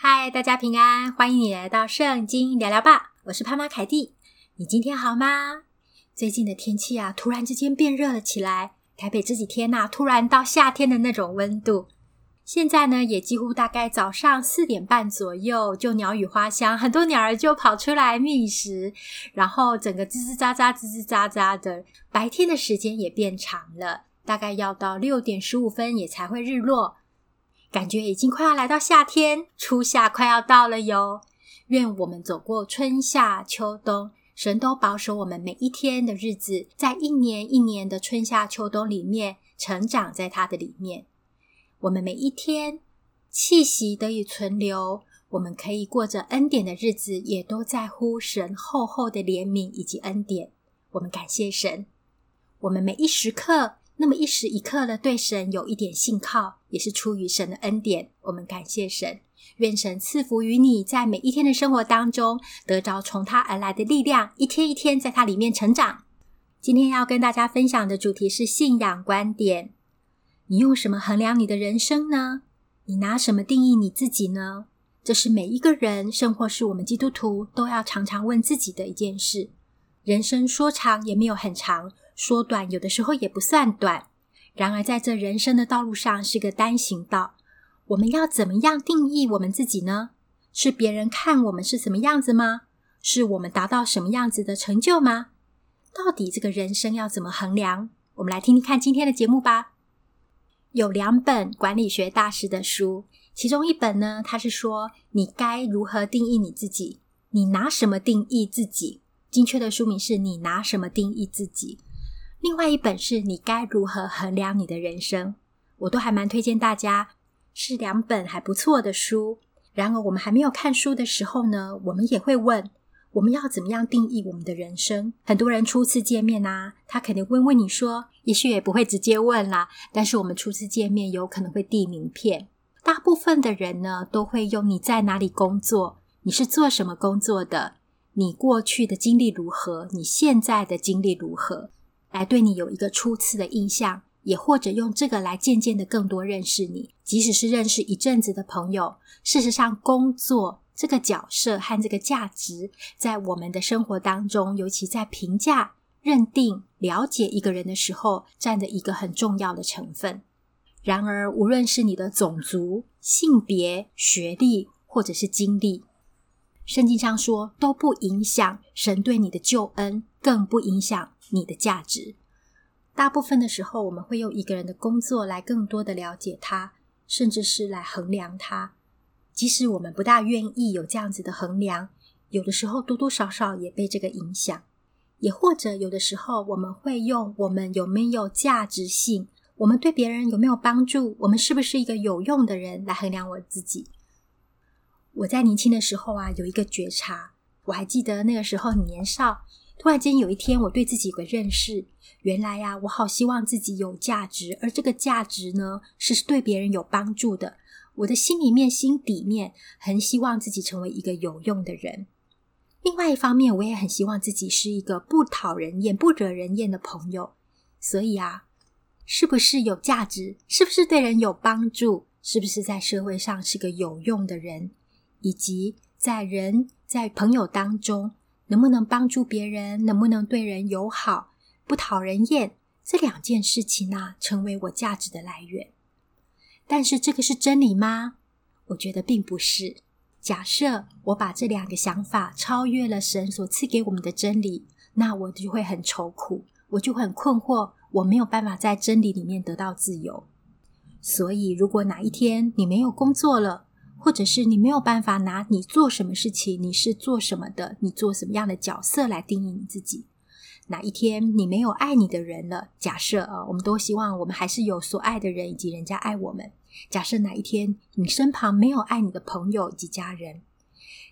嗨，大家平安，欢迎你来到圣经聊聊吧。我是潘妈凯蒂，你今天好吗？最近的天气啊，突然之间变热了起来。台北这几天呐、突然到夏天的那种温度。现在呢，也几乎大概早上四点半左右，就鸟语花香，很多鸟儿就跑出来觅食，然后整个吱吱喳喳、吱吱喳喳的。白天的时间也变长了，大概要到六点十五分也才会日落。感觉已经快要来到夏天，初夏快要到了哟。愿我们走过春夏秋冬，神都保守我们每一天的日子，在一年一年的春夏秋冬里面成长在他的里面。我们每一天气息得以存留，我们可以过着恩典的日子，也都在乎神厚厚的怜悯以及恩典。我们感谢神，我们每一时刻。那么一时一刻的对神有一点信靠，也是出于神的恩典。我们感谢神，愿神赐福于你，在每一天的生活当中得着从他而来的力量，一天一天在他里面成长。今天要跟大家分享的主题是信仰观点。你用什么衡量你的人生呢？你拿什么定义你自己呢？这是每一个人，甚或是我们基督徒都要常常问自己的一件事。人生说长也没有很长。说短，有的时候也不算短。然而，在这人生的道路上是个单行道。我们要怎么样定义我们自己呢？是别人看我们是什么样子吗？是我们达到什么样子的成就吗？到底这个人生要怎么衡量？我们来听听看今天的节目吧。有两本管理学大师的书，其中一本呢，他是说你该如何定义你自己？你拿什么定义自己？精确的书名是你拿什么定义自己？另外一本是你该如何衡量你的人生，我都还蛮推荐大家，是两本还不错的书。然而，我们还没有看书的时候呢，我们也会问：我们要怎么样定义我们的人生？很多人初次见面啊，他肯定会问你说，也许也不会直接问啦，但是我们初次见面有可能会递名片。大部分的人呢，都会用你在哪里工作，你是做什么工作的，你过去的经历如何，你现在的经历如何。来对你有一个初次的印象，也或者用这个来渐渐的更多认识你。即使是认识一阵子的朋友，事实上，工作这个角色和这个价值，在我们的生活当中，尤其在评价、认定、了解一个人的时候，占着一个很重要的成分。然而，无论是你的种族、性别、学历，或者是经历，圣经上说都不影响神对你的救恩，更不影响你的价值。大部分的时候，我们会用一个人的工作来更多的了解他，甚至是来衡量他。即使我们不大愿意有这样子的衡量，有的时候多多少少也被这个影响。也或者有的时候，我们会用我们有没有价值性，我们对别人有没有帮助，我们是不是一个有用的人来衡量我自己。我在年轻的时候啊，有一个觉察。我还记得那个时候年少，突然间有一天，我对自己有个认识。原来呀，我好希望自己有价值，而这个价值呢，是对别人有帮助的。我的心里面、心底面，很希望自己成为一个有用的人。另外一方面，我也很希望自己是一个不讨人厌、不惹人厌的朋友。所以啊，是不是有价值？是不是对人有帮助？是不是在社会上是个有用的人？以及在人、在朋友当中，能不能帮助别人，能不能对人友好，不讨人厌，这两件事情呢，成为我价值的来源。但是这个是真理吗？我觉得并不是。假设我把这两个想法超越了神所赐给我们的真理，那我就会很愁苦，我就会很困惑，我没有办法在真理里面得到自由。所以，如果哪一天你没有工作了，或者是你没有办法拿你做什么事情，你是做什么的，你做什么样的角色来定义你自己。哪一天你没有爱你的人了，假设啊，我们都希望我们还是有所爱的人，以及人家爱我们。假设哪一天你身旁没有爱你的朋友以及家人，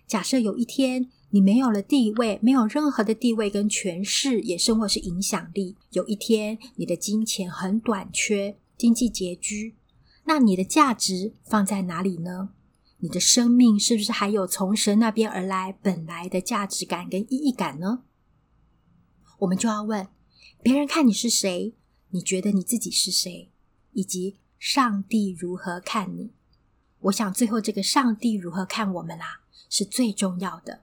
假设有一天你没有了地位，没有任何的地位跟权势，也甚或是影响力。有一天你的金钱很短缺，经济拮据，那你的价值放在哪里呢？你的生命是不是还有从神那边而来本来的价值感跟意义感呢？我们就要问：别人看你是谁？你觉得你自己是谁？以及上帝如何看你？我想最后这个上帝如何看我们啊，是最重要的。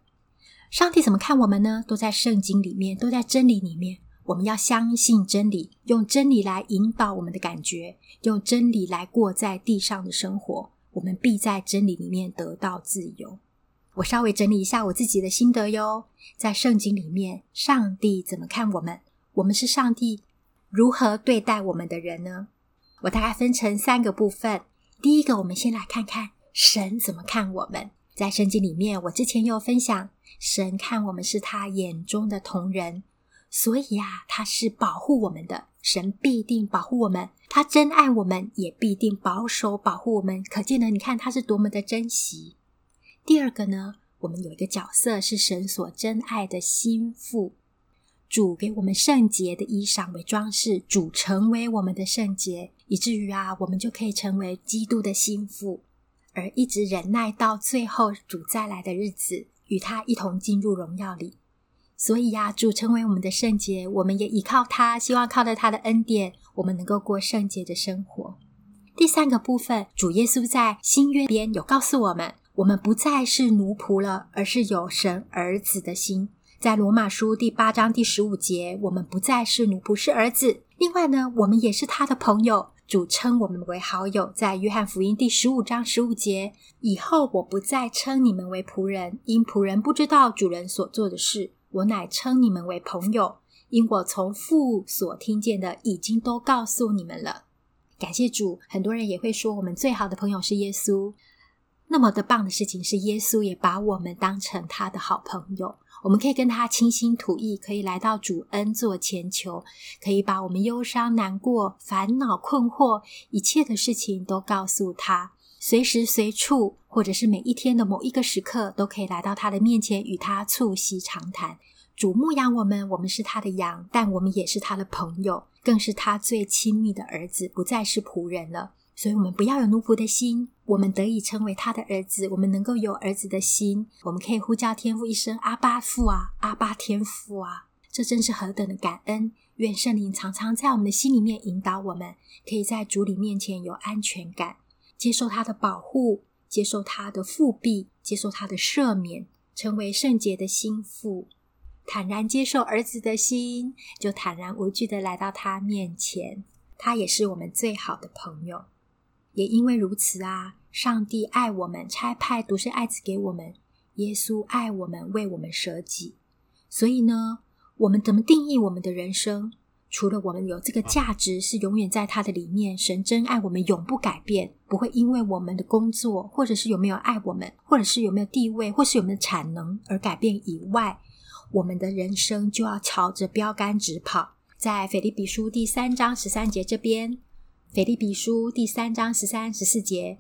上帝怎么看我们呢？都在圣经里面，都在真理里面。我们要相信真理，用真理来引导我们的感觉，用真理来过在地上的生活。我们必在真理里面得到自由。我稍微整理一下我自己的心得哟。在圣经里面，上帝怎么看我们？我们是上帝如何对待我们的人呢？我大概分成三个部分。第一个，我们先来看看神怎么看我们。在圣经里面，我之前有分享，神看我们是他眼中的同人，所以啊，他是保护我们的。神必定保护我们，他真爱我们，也必定保守保护我们。可见呢，你看他是多么的珍惜。第二个呢，我们有一个角色是神所真爱的心腹，主给我们圣洁的衣裳为装饰，主成为我们的圣洁，以至于啊，我们就可以成为基督的心腹。而一直忍耐到最后，主再来的日子，与他一同进入荣耀里。所以呀，主成为我们的圣洁，我们也依靠他，希望靠着他的恩典，我们能够过圣洁的生活。第三个部分，主耶稣在新约边有告诉我们，我们不再是奴仆了，而是有神儿子的心。在罗马书第八章第十五节，我们不再是奴仆，是儿子。另外呢，我们也是他的朋友。主称我们为好友，在约翰福音第十五章十五节，以后我不再称你们为仆人，因仆人不知道主人所做的事；我乃称你们为朋友，因我从父所听见的，已经都告诉你们了。感谢主，很多人也会说，我们最好的朋友是耶稣。那么的棒的事情是，耶稣也把我们当成他的好朋友。我们可以跟他倾心吐意，可以来到主恩座前求，可以把我们忧伤、难过、烦恼、困惑一切的事情都告诉他，随时随处，或者是每一天的某一个时刻，都可以来到他的面前，与他促膝长谈。主牧养我们，我们是他的羊，但我们也是他的朋友，更是他最亲密的儿子，不再是仆人了。所以，我们不要有奴仆的心，我们得以称为他的儿子。我们能够有儿子的心，我们可以呼叫天父一声“阿爸父啊，阿爸天父啊”，这真是何等的感恩！愿圣灵常常在我们的心里面引导我们，可以在主里面前有安全感，接受他的保护，接受他的复辟，接受他的赦免，成为圣洁的心腹，坦然接受儿子的心，就坦然无惧的来到他面前。他也是我们最好的朋友。也因为如此啊，上帝爱我们，差派独生爱子给我们。耶稣爱我们，为我们舍己。所以呢，我们怎么定义我们的人生？除了我们有这个价值是永远在他的里面，神真爱我们永不改变，不会因为我们的工作，或者是有没有爱我们，或者是有没有地位，或是有没有产能而改变以外，我们的人生就要朝着标杆直跑。在腓立比书第三章十三节这边。腓立比书第三章十三、十四节，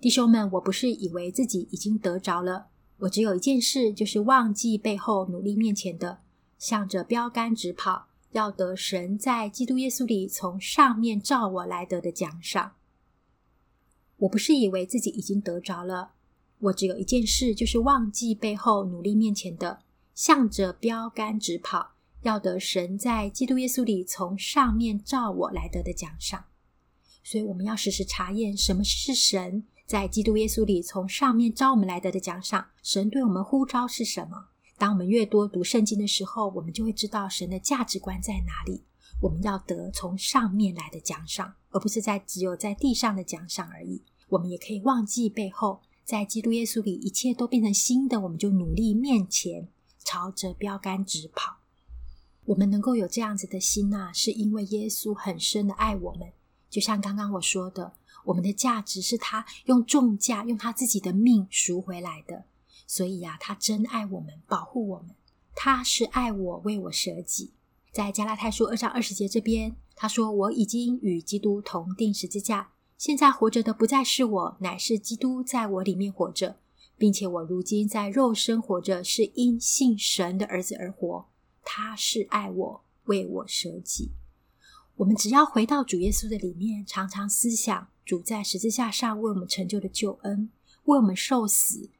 弟兄们，我不是以为自己已经得着了，我只有一件事，就是忘记背后，努力面前的，向着标杆直跑，要得神在基督耶稣里从上面召我来得的奖赏。我不是以为自己已经得着了，我只有一件事，就是忘记背后，努力面前的，向着标杆直跑，要得神在基督耶稣里从上面召我来得的奖赏。所以我们要时时查验什么是神在基督耶稣里从上面召我们来得的奖赏。神对我们呼召是什么？当我们越多读圣经的时候，我们就会知道神的价值观在哪里。我们要得从上面来的奖赏，而不是在只有在地上的奖赏而已。我们也可以忘记背后，在基督耶稣里一切都变成新的，我们就努力面前，朝着标杆直跑。我们能够有这样子的心呐、是因为耶稣很深的爱我们。就像刚刚我说的，我们的价值是他用重价，用他自己的命赎回来的。所以呀、啊，他真爱我们，保护我们。他是爱我，为我舍己。在加拉太书二章二十节这边，他说：“我已经与基督同钉十字架，现在活着的不再是我，乃是基督在我里面活着，并且我如今在肉身活着，是因信神的儿子而活。他是爱我，为我舍己。”我们只要回到主耶稣的里面，常常思想主在十字架上为我们成就的救恩，为我们受死，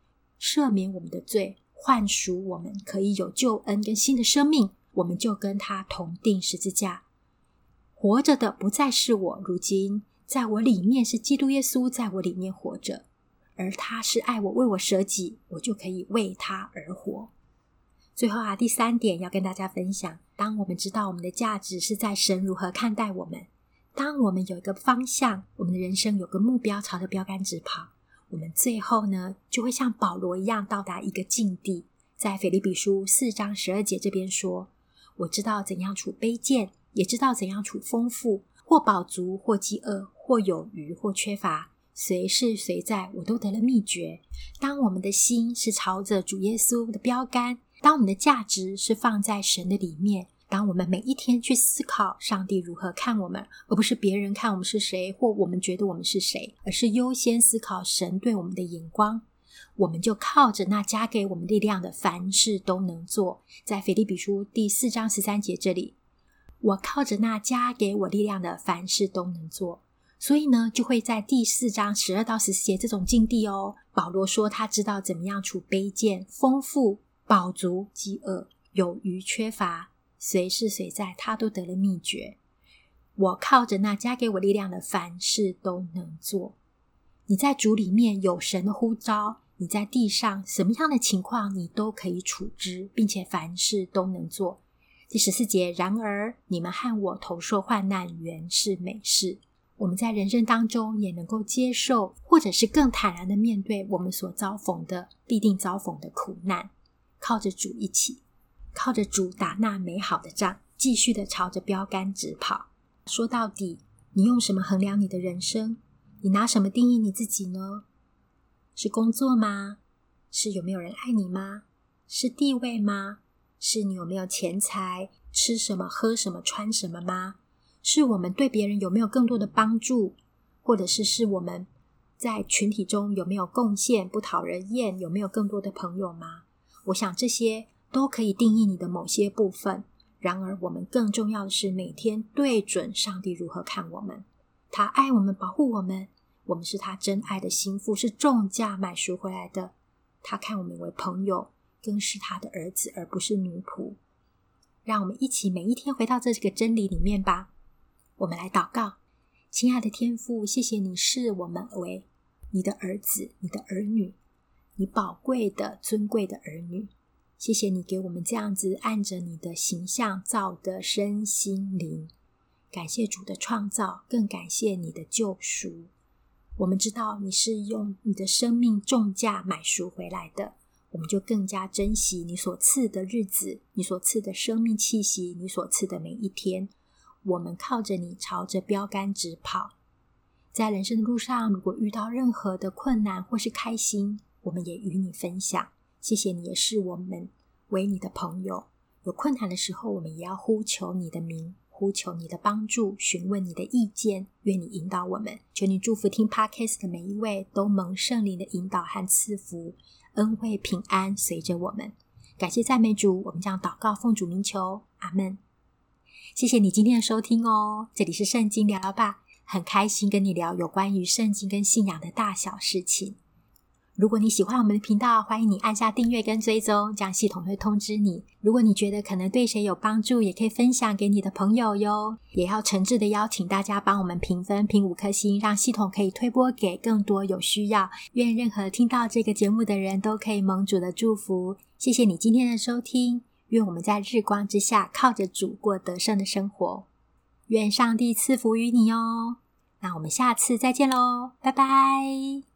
赦免我们的罪，换赎我们，可以有救恩跟新的生命，我们就跟他同钉十字架。活着的不再是我，如今在我里面是基督耶稣在我里面活着。而他是爱我，为我舍己，我就可以为他而活。最后啊，第三点要跟大家分享：当我们知道我们的价值是在神如何看待我们，当我们有一个方向，我们的人生有个目标，朝着标杆直跑，我们最后呢，就会像保罗一样到达一个境地。在腓立比书四章十二节这边说：“我知道怎样处卑贱，也知道怎样处丰富，或饱足，或饥饿，或有余，或缺乏。”随事随在，我都得了秘诀。当我们的心是朝着主耶稣的标杆，当我们的价值是放在神的里面，当我们每一天去思考上帝如何看我们，而不是别人看我们是谁，或我们觉得我们是谁，而是优先思考神对我们的眼光，我们就靠着那加给我们力量的，凡事都能做。在腓立比书第四章十三节这里，我靠着那加给我力量的，凡事都能做。所以呢，就会在第四章十二到十四节这种境地哦。保罗说他知道怎么样处卑贱、丰富、饱足、饥饿、有余、缺乏，随事随在，他都得了秘诀。我靠着那加给我力量的，凡事都能做。你在主里面有神的呼召，你在地上什么样的情况，你都可以处之，并且凡事都能做。第十四节，然而你们和我同受患难，原是美事。我们在人生当中也能够接受，或者是更坦然的面对我们所遭逢的、必定遭逢的苦难，靠着主一起，靠着主打那美好的仗，继续的朝着标杆直跑。说到底，你用什么衡量你的人生？你拿什么定义你自己呢？是工作吗？是有没有人爱你吗？是地位吗？是你有没有钱财？吃什么？喝什么？穿什么吗？是我们对别人有没有更多的帮助，或者是是我们在群体中有没有贡献，不讨人厌，有没有更多的朋友吗？我想这些都可以定义你的某些部分。然而，我们更重要的是每天对准上帝如何看我们。他爱我们，保护我们，我们是他真爱的心腹，是重价买赎回来的。他看我们为朋友，更是他的儿子，而不是奴仆。让我们一起每一天回到这个真理里面吧。我们来祷告，亲爱的天父，谢谢你视我们为你的儿子、你的儿女，你宝贵的、尊贵的儿女。谢谢你给我们这样子按着你的形象造的身心灵。感谢主的创造，更感谢你的救赎。我们知道你是用你的生命重价买赎回来的，我们就更加珍惜你所赐的日子，你所赐的生命气息，你所赐的每一天。我们靠着你，朝着标杆直跑。在人生的路上，如果遇到任何的困难或是开心，我们也与你分享。谢谢你，也是我们为你的朋友。有困难的时候，我们也要呼求你的名，呼求你的帮助，询问你的意见。愿你引导我们。求你祝福听 Podcast 的每一位，都蒙圣灵的引导和赐福，恩惠平安随着我们。感谢赞美主，我们将祷告奉主名求，阿门。谢谢你今天的收听哦，这里是圣经聊聊吧，很开心跟你聊有关于圣经跟信仰的大小事情。如果你喜欢我们的频道，欢迎你按下订阅跟追踪，这样系统会通知你。如果你觉得可能对谁有帮助，也可以分享给你的朋友哟。也要诚挚的邀请大家帮我们评分，评五颗星，让系统可以推播给更多有需要。愿任何听到这个节目的人都可以蒙主的祝福。谢谢你今天的收听。愿我们在日光之下，靠着主过得胜的生活。愿上帝赐福于你哦。那我们下次再见喽，拜拜。